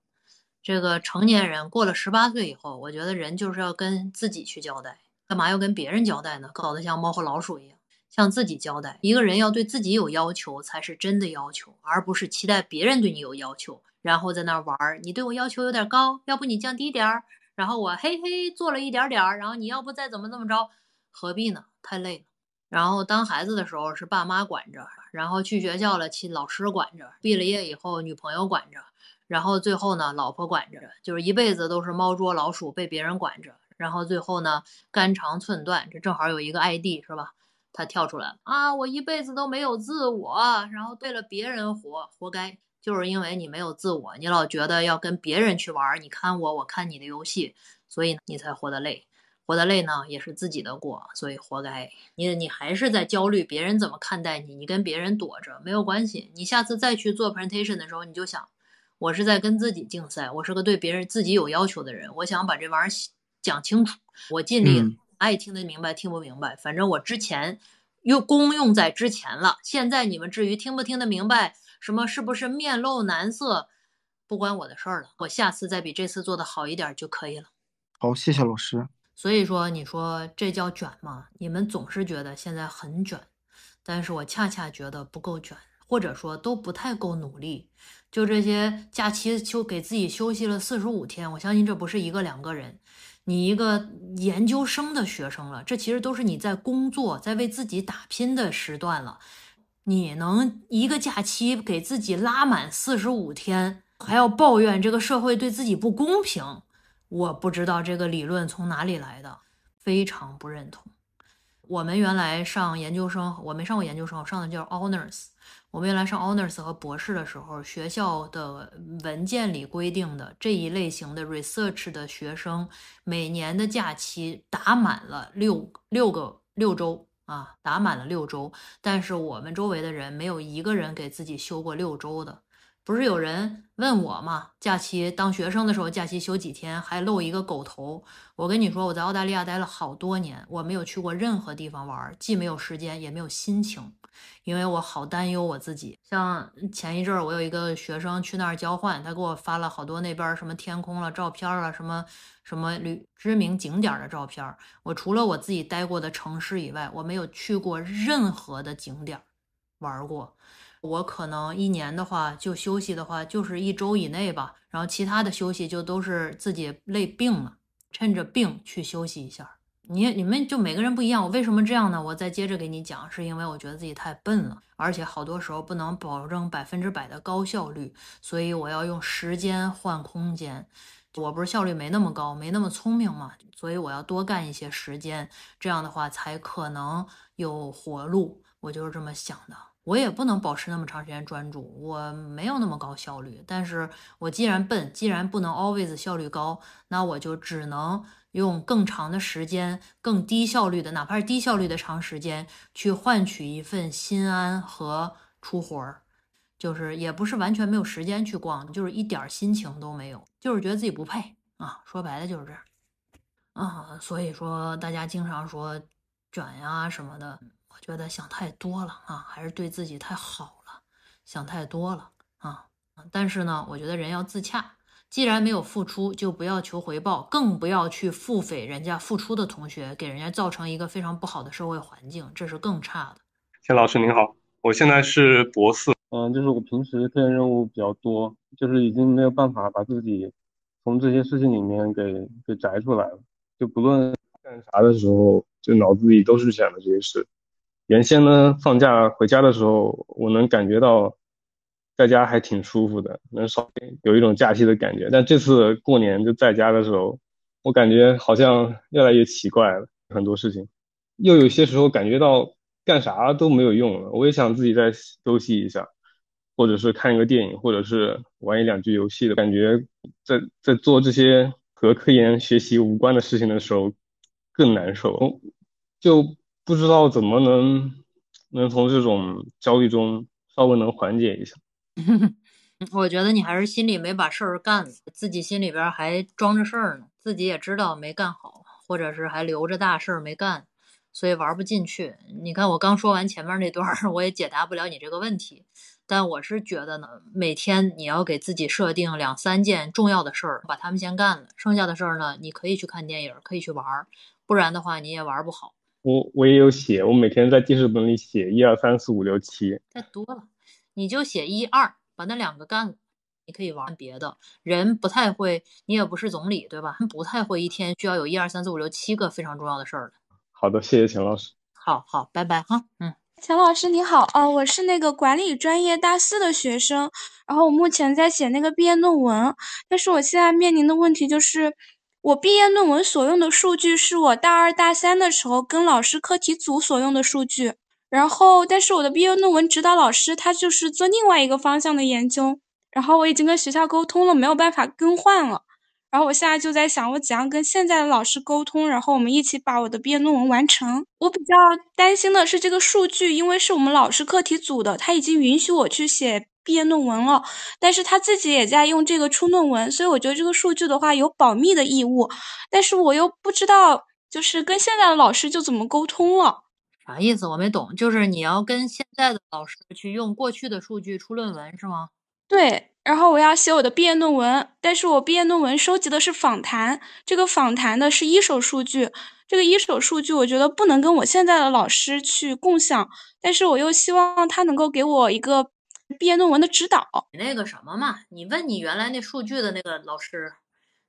A: 这个成年人过了十八岁以后，我觉得人就是要跟自己去交代，干嘛要跟别人交代呢？搞得像猫和老鼠一样，向自己交代。一个人要对自己有要求，才是真的要求，而不是期待别人对你有要求，然后在那玩儿。你对我要求有点高，要不你降低点儿，然后我嘿嘿做了一点点儿，然后你要不再怎么怎么着，何必呢？太累了。然后当孩子的时候是爸妈管着，然后去学校了，亲老师管着，毕了业以后女朋友管着，然后最后呢老婆管着，就是一辈子都是猫捉老鼠被别人管着，然后最后呢肝肠寸断，这正好有一个 ID 是吧？他跳出来了啊，我一辈子都没有自我，然后为了别人活，活该，就是因为你没有自我，你老觉得要跟别人去玩，你看我，我看你的游戏，所以你才活得累。活得累呢，也是自己的过，所以活该。你你还是在焦虑别人怎么看待你，你跟别人躲着没有关系。你下次再去做 presentation 的时候，你就想，我是在跟自己竞赛，我是个对别人自己有要求的人，我想把这玩意儿讲清楚，我尽力了。爱听得明白，听不明白，反正我之前用功用在之前了。现在你们至于听不听得明白，什么是不是面露难色，不关我的事儿了。我下次再比这次做的好一点就可以了。
H: 好，谢谢老师。
A: 所以说，你说这叫卷吗？你们总是觉得现在很卷，但是我恰恰觉得不够卷，或者说都不太够努力。就这些假期就给自己休息了四十五天，我相信这不是一个两个人，你一个研究生的学生了，这其实都是你在工作、在为自己打拼的时段了。你能一个假期给自己拉满四十五天，还要抱怨这个社会对自己不公平？我不知道这个理论从哪里来的，非常不认同。我们原来上研究生，我没上过研究生，我上的叫 honors。我们原来上 honors 和博士的时候，学校的文件里规定的这一类型的 research 的学生，每年的假期打满了六六个六周啊，打满了六周。但是我们周围的人没有一个人给自己休过六周的。不是有人问我吗？假期当学生的时候，假期休几天，还露一个狗头。我跟你说，我在澳大利亚待了好多年，我没有去过任何地方玩，既没有时间，也没有心情，因为我好担忧我自己。像前一阵儿，我有一个学生去那儿交换，他给我发了好多那边什么天空了照片了，什么什么旅知名景点的照片。我除了我自己待过的城市以外，我没有去过任何的景点玩过。我可能一年的话，就休息的话，就是一周以内吧。然后其他的休息就都是自己累病了，趁着病去休息一下。你你们就每个人不一样。我为什么这样呢？我再接着给你讲，是因为我觉得自己太笨了，而且好多时候不能保证百分之百的高效率，所以我要用时间换空间。我不是效率没那么高，没那么聪明嘛，所以我要多干一些时间，这样的话才可能有活路。我就是这么想的。我也不能保持那么长时间专注，我没有那么高效率。但是我既然笨，既然不能 always 效率高，那我就只能用更长的时间、更低效率的，哪怕是低效率的长时间，去换取一份心安和出活儿。就是也不是完全没有时间去逛，就是一点心情都没有，就是觉得自己不配啊。说白了就是这样啊。所以说大家经常说卷呀什么的。觉得想太多了啊，还是对自己太好了，想太多了啊。但是呢，我觉得人要自洽，既然没有付出，就不要求回报，更不要去腹诽人家付出的同学，给人家造成一个非常不好的社会环境，这是更差的。
I: 谢老师您好，我现在是博四，嗯，就是我平时科研任务比较多，就是已经没有办法把自己从这些事情里面给给摘出来了，就不论干啥的时候，就脑子里都是想的这些事。原先呢，放假回家的时候，我能感觉到在家还挺舒服的，能稍微有一种假期的感觉。但这次过年就在家的时候，我感觉好像越来越奇怪了，很多事情，又有些时候感觉到干啥都没有用了。我也想自己再休息一下，或者是看一个电影，或者是玩一两局游戏的感觉，在在做这些和科研学习无关的事情的时候更难受，就。不知道怎么能能从这种焦虑中稍微能缓解一下。
A: 我觉得你还是心里没把事儿干，自己心里边还装着事儿呢，自己也知道没干好，或者是还留着大事儿没干，所以玩不进去。你看我刚说完前面那段，我也解答不了你这个问题。但我是觉得呢，每天你要给自己设定两三件重要的事儿，把它们先干了，剩下的事儿呢，你可以去看电影，可以去玩儿，不然的话你也玩不好。
I: 我我也有写，我每天在记事本里写一二三四五六七。
A: 太多了，你就写一二，把那两个干了。你可以玩别的，人不太会，你也不是总理对吧？不太会一天需要有一二三四五六七个非常重要的事儿的。
I: 好的，谢谢钱老师。
A: 好好，拜拜哈，嗯。
J: 钱老师你好，哦，我是那个管理专业大四的学生，然后我目前在写那个毕业论文，但是我现在面临的问题就是，我毕业论文所用的数据是我大二大三的时候跟老师课题组所用的数据，然后但是我的毕业论文指导老师他就是做另外一个方向的研究，然后我已经跟学校沟通了，没有办法更换了。然后我现在就在想，我怎样跟现在的老师沟通，然后我们一起把我的毕业论文完成。我比较担心的是这个数据，因为是我们老师课题组的，他已经允许我去写毕业论文了，但是他自己也在用这个出论文，所以我觉得这个数据的话有保密的义务，但是我又不知道，就是跟现在的老师就怎么沟通了。
A: 啥意思？我没懂。就是你要跟现在的老师去用过去的数据出论文是吗？
J: 对，然后我要写我的毕业论文，但是我毕业论文收集的是访谈，这个访谈的是一手数据，这个一手数据我觉得不能跟我现在的老师去共享，但是我又希望他能够给我一个毕业论文的指导。
A: 你那个什么嘛，你问你原来那数据的那个老师，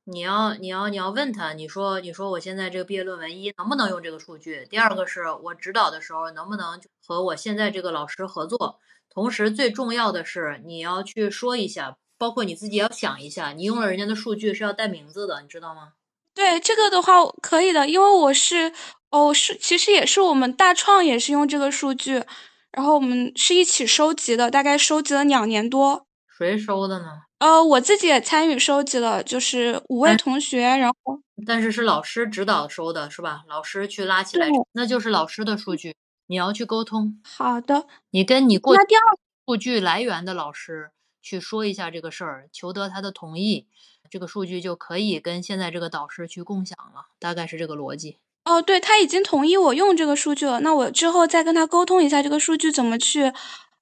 A: 你要你要你要问他，你说你说我现在这个毕业论文一能不能用这个数据？第二个是我指导的时候能不能和我现在这个老师合作？同时，最重要的是你要去说一下，包括你自己要想一下，你用了人家的数据是要带名字的，你知道吗？
J: 对这个的话可以的，因为我是哦是其实也是我们大创也是用这个数据，然后我们是一起收集的，大概收集了两年多。
A: 谁收的呢？
J: 呃，我自己也参与收集了，就是五位同学，然后
A: 但是是老师指导收的是吧？老师去拉起来，那就是老师的数据，你要去沟通。
J: 好的，
A: 你跟你过
J: 那第二
A: 数据来源的老师去说一下这个事儿，求得他的同意，这个数据就可以跟现在这个导师去共享了，大概是这个逻辑。
J: 哦，对，他已经同意我用这个数据了，那我之后再跟他沟通一下这个数据怎么去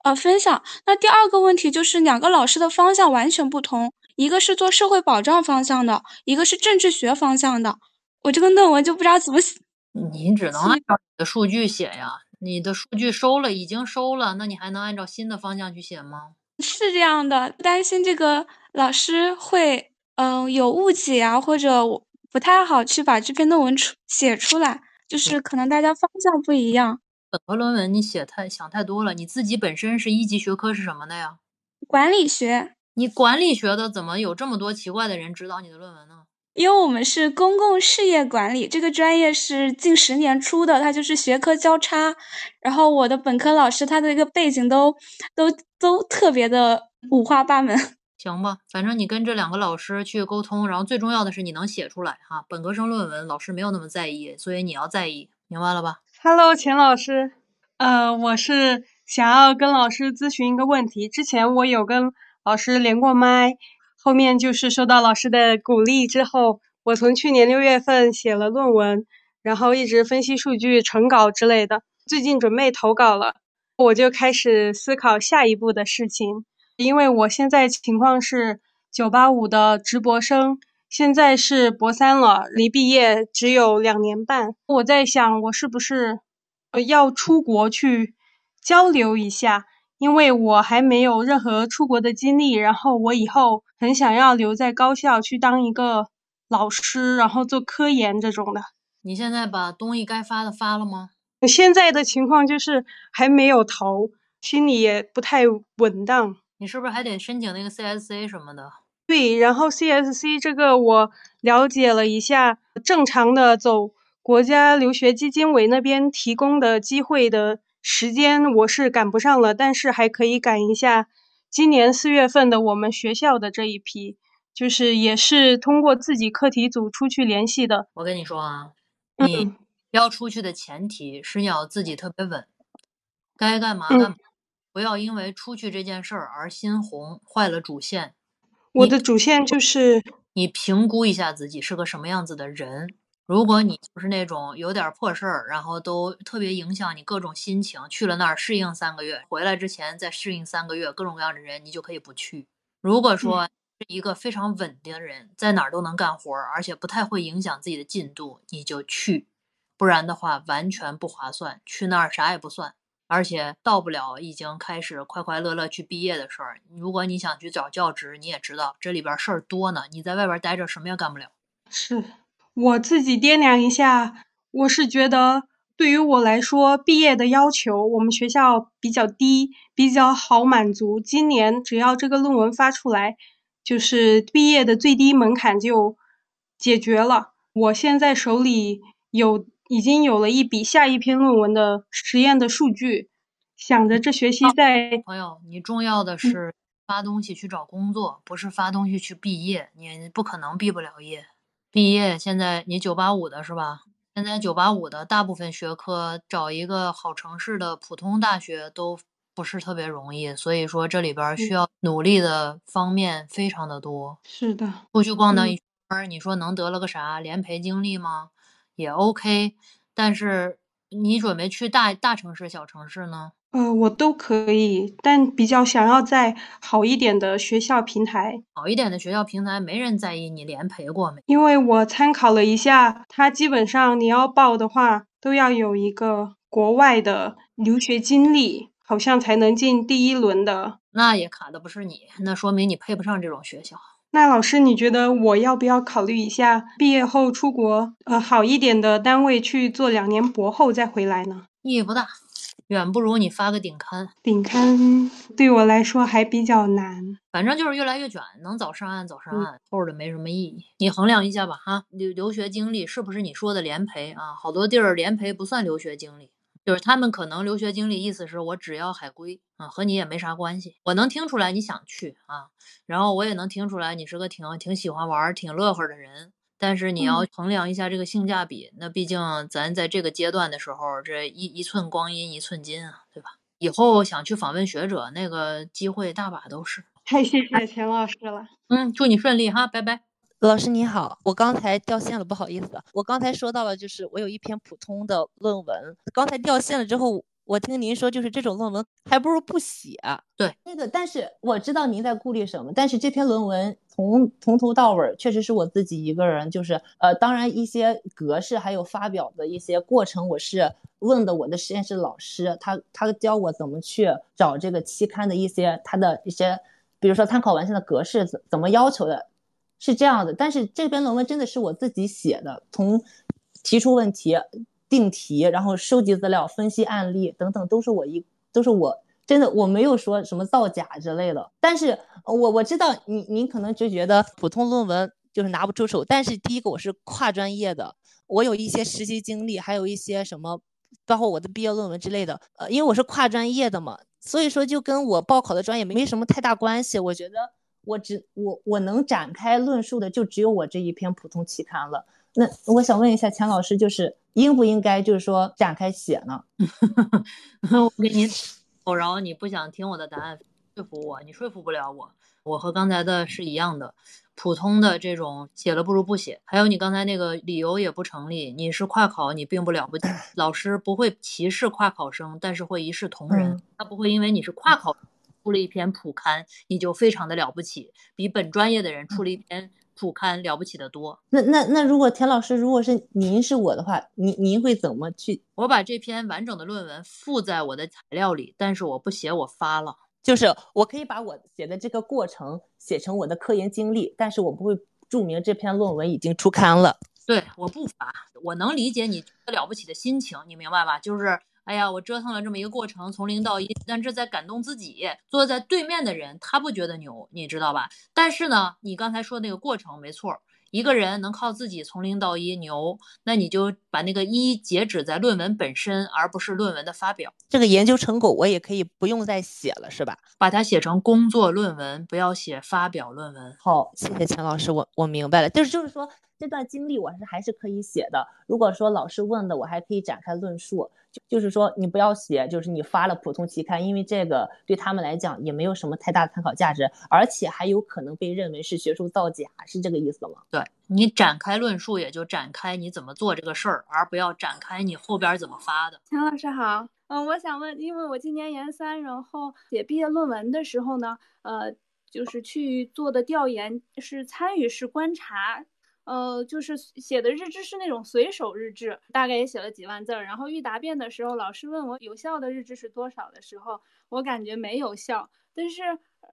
J: 呃分享。那第二个问题就是两个老师的方向完全不同，一个是做社会保障方向的，一个是政治学方向的，我这个论文就不知道怎么写。
A: 你只能按照你的数据写呀，你的数据收了，已经收了，那你还能按照新的方向去写吗？
J: 是这样的，担心这个老师会嗯、呃有误解啊，或者我不太好去把这篇论文出写出来，就是可能大家方向不一样。
A: 本科论文你写太想太多了，你自己本身是一级学科是什么的呀？
J: 管理学，
A: 你管理学的怎么有这么多奇怪的人指导你的论文呢？
J: 因为我们是公共事业管理，这个专业是近十年出的，它就是学科交叉。然后我的本科老师他的一个背景都都都特别的五花八门。
A: 行吧，反正你跟这两个老师去沟通，然后最重要的是你能写出来哈。本科生论文老师没有那么在意，所以你要在意，明白了吧
K: ？Hello，钱老师，呃，我是想要跟老师咨询一个问题。之前我有跟老师连过麦，后面就是受到老师的鼓励之后，我从去年六月份写了论文，然后一直分析数据、成稿之类的。最近准备投稿了，我就开始思考下一步的事情。因为我现在情况是九八五的直博生，现在是博三了，离毕业只有两年半。我在想，我是不是呃要出国去交流一下？因为我还没有任何出国的经历，然后我以后很想要留在高校去当一个老师，然后做科研这种的。
A: 你现在把东西该发的发了吗？
K: 现在的情况就是还没有投，心里也不太稳当。
A: 你是不是还得申请那个 CSC 什么的？
K: 对，然后 CSC 这个我了解了一下，正常的走国家留学基金委那边提供的机会的时间我是赶不上了，但是还可以赶一下今年四月份的我们学校的这一批，就是也是通过自己课题组出去联系的。
A: 我跟你说啊，你
K: 嗯
A: 要出去的前提是要自己特别稳，该干嘛
K: 嗯
A: 干嘛，不要因为出去这件事儿而心红，坏了主线。
K: 我的主线就是
A: 你评估一下自己是个什么样子的人，如果你就是那种有点破事儿，然后都特别影响你各种心情，去了那儿适应三个月，回来之前再适应三个月，各种各样的人，你就可以不去。如果说是一个非常稳定的人，在哪儿都能干活，而且不太会影响自己的进度，你就去。不然的话，完全不划算。去那儿啥也不算，而且到不了已经开始快快乐乐去毕业的事儿。如果你想去找教职，你也知道这里边事儿多呢。你在外边待着，什么也干不了。
K: 是。我自己掂量一下，我是觉得对于我来说，毕业的要求我们学校比较低，比较好满足。今年只要这个论文发出来，就是毕业的最低门槛就解决了。我现在手里有已经有了一笔下一篇论文的实验的数据，想着这学期在
A: 朋友，你重要的是发东西去找工作，不是发东西去毕业，你不可能毕不了业。毕业现在你九八五的是吧？现在九八五的大部分学科找一个好城市的普通大学都不是特别容易，所以说这里边需要努力的方面非常的多。
K: 是的，
A: 出去逛荡一圈，你说能得了个啥？联培经历吗？也 OK，但是你准备去大大城市、小城市呢？
K: 呃，我都可以，但比较想要在好一点的学校平台。
A: 好一点的学校平台，没人在意你联培过没？
K: 因为我参考了一下，它基本上你要报的话，都要有一个国外的留学经历，好像才能进第一轮的。
A: 那也卡的不是你，那说明你配不上这种学校。
K: 那老师，你觉得我要不要考虑一下，毕业后出国，呃，好一点的单位去做两年博后再回来呢？
A: 意义不大。远不如你发个顶刊，
K: 顶刊对我来说还比较难。
A: 反正就是越来越卷，能早上岸早上岸，后的没什么意义。你衡量一下吧，哈，留留学经历是不是你说的联培啊？好多地儿联培不算留学经历，就是他们可能留学经历意思是我只要海归啊，和你也没啥关系。我能听出来你想去啊，然后我也能听出来你是个挺挺喜欢玩、挺乐呵的人。但是你要衡量一下这个性价比，那毕竟咱在这个阶段的时候，这一一寸光阴一寸金啊，对吧？以后想去访问学者，那个机会大把都是。
K: 太谢谢钱老师了，
A: 嗯，祝你顺利哈，拜拜。
G: 老师你好，我刚才掉线了，不好意思，我刚才说到了，就是我有一篇普通的论文，刚才掉线了之后。我听您说，就是这种论文还不如不写。
A: 对，
G: 那个，但是我知道您在顾虑什么。但是这篇论文从从头到尾，确实是我自己一个人，就是呃，当然一些格式还有发表的一些过程，我是问的我的实验室老师，他他教我怎么去找这个期刊的一些他的一些，比如说参考文献的格式怎怎么要求的，是这样的。但是这篇论文真的是我自己写的，从提出问题。定题，然后收集资料、分析案例等等，都是我一都是我真的我没有说什么造假之类的。但是我我知道你您可能就觉得普通论文就是拿不出手。但是第一个我是跨专业的，我有一些实习经历，还有一些什么，包括我的毕业论文之类的。呃，因为我是跨专业的嘛，所以说就跟我报考的专业没什么太大关系。我觉得我只我我能展开论述的就只有我这一篇普通期刊了。那我想问一下钱老师，就是应不应该就是说展开写呢？
A: 我给你否饶你不想听我的答案，说服我，你说服不了我。我和刚才的是一样的，普通的这种写了不如不写。还有你刚才那个理由也不成立，你是跨考，你并不了不起，老师不会歧视跨考生，但是会一视同仁。他不会因为你是跨考出了一篇普刊，你就非常的了不起，比本专业的人出了一篇。普刊了不起的多，
G: 那那那如果田老师，如果是您是我的话，您您会怎么去？
A: 我把这篇完整的论文附在我的材料里，但是我不写，我发了。
G: 就是我可以把我写的这个过程写成我的科研经历，但是我不会注明这篇论文已经出刊了。
A: 对，我不发。我能理解你了不起的心情，你明白吧？就是。哎呀，我折腾了这么一个过程，从零到一，但这在感动自己。坐在对面的人，他不觉得牛，你知道吧？但是呢，你刚才说那个过程没错，一个人能靠自己从零到一牛，那你就把那个一截止在论文本身，而不是论文的发表。
G: 这个研究成果我也可以不用再写了，是吧？
A: 把它写成工作论文，不要写发表论文。
G: 好，谢谢钱老师，我我明白了，就是就是说。这段经历我是还是可以写的。如果说老师问的，我还可以展开论述。就就是说，你不要写，就是你发了普通期刊，因为这个对他们来讲也没有什么太大的参考价值，而且还有可能被认为是学术造假，是这个意思吗？
A: 对你展开论述，也就展开你怎么做这个事儿，而不要展开你后边怎么发的。
L: 钱老师好，嗯，我想问，因为我今年研三，然后写毕业论文的时候呢，呃，就是去做的调研是参与式观察。呃，就是写的日志是那种随手日志，大概也写了几万字儿。然后预答辩的时候，老师问我有效的日志是多少的时候，我感觉没有效。但是，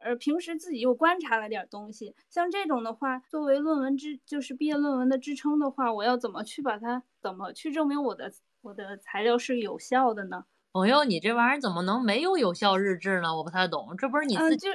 L: 呃，平时自己又观察了点东西，像这种的话，作为论文支，就是毕业论文的支撑的话，我要怎么去把它，怎么去证明我的我的材料是有效的呢？
A: 朋友，你这玩意儿怎么能没有有效日志呢？我不太懂，这不是你自己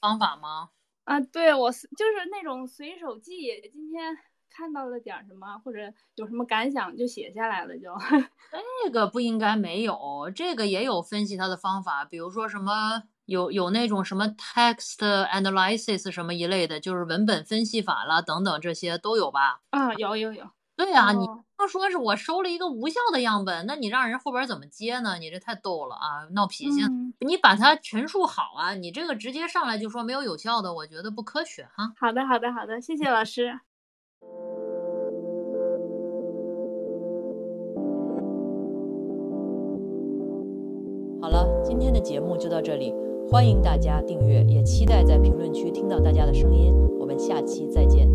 A: 方法吗？
L: 啊，对我就是那种随手记，今天。看到了点什么，或者有什么感想就写下来了，就
A: 这个不应该没有，这个也有分析它的方法，比如说什么有有那种什么 text analysis 什么一类的，就是文本分析法啦等等这些都有吧？
L: 啊，有有有。
A: 对啊，你要说是我收了一个无效的样本，那你让人后边怎么接呢？你这太逗了啊，闹脾气！你把它陈述好啊，你这个直接上来就说没有有效的，我觉得不科学哈。
L: 好的，好的，好的，谢谢老师。
M: 好了，今天的节目就到这里，欢迎大家订阅，也期待在评论区听到大家的声音。我们下期再见。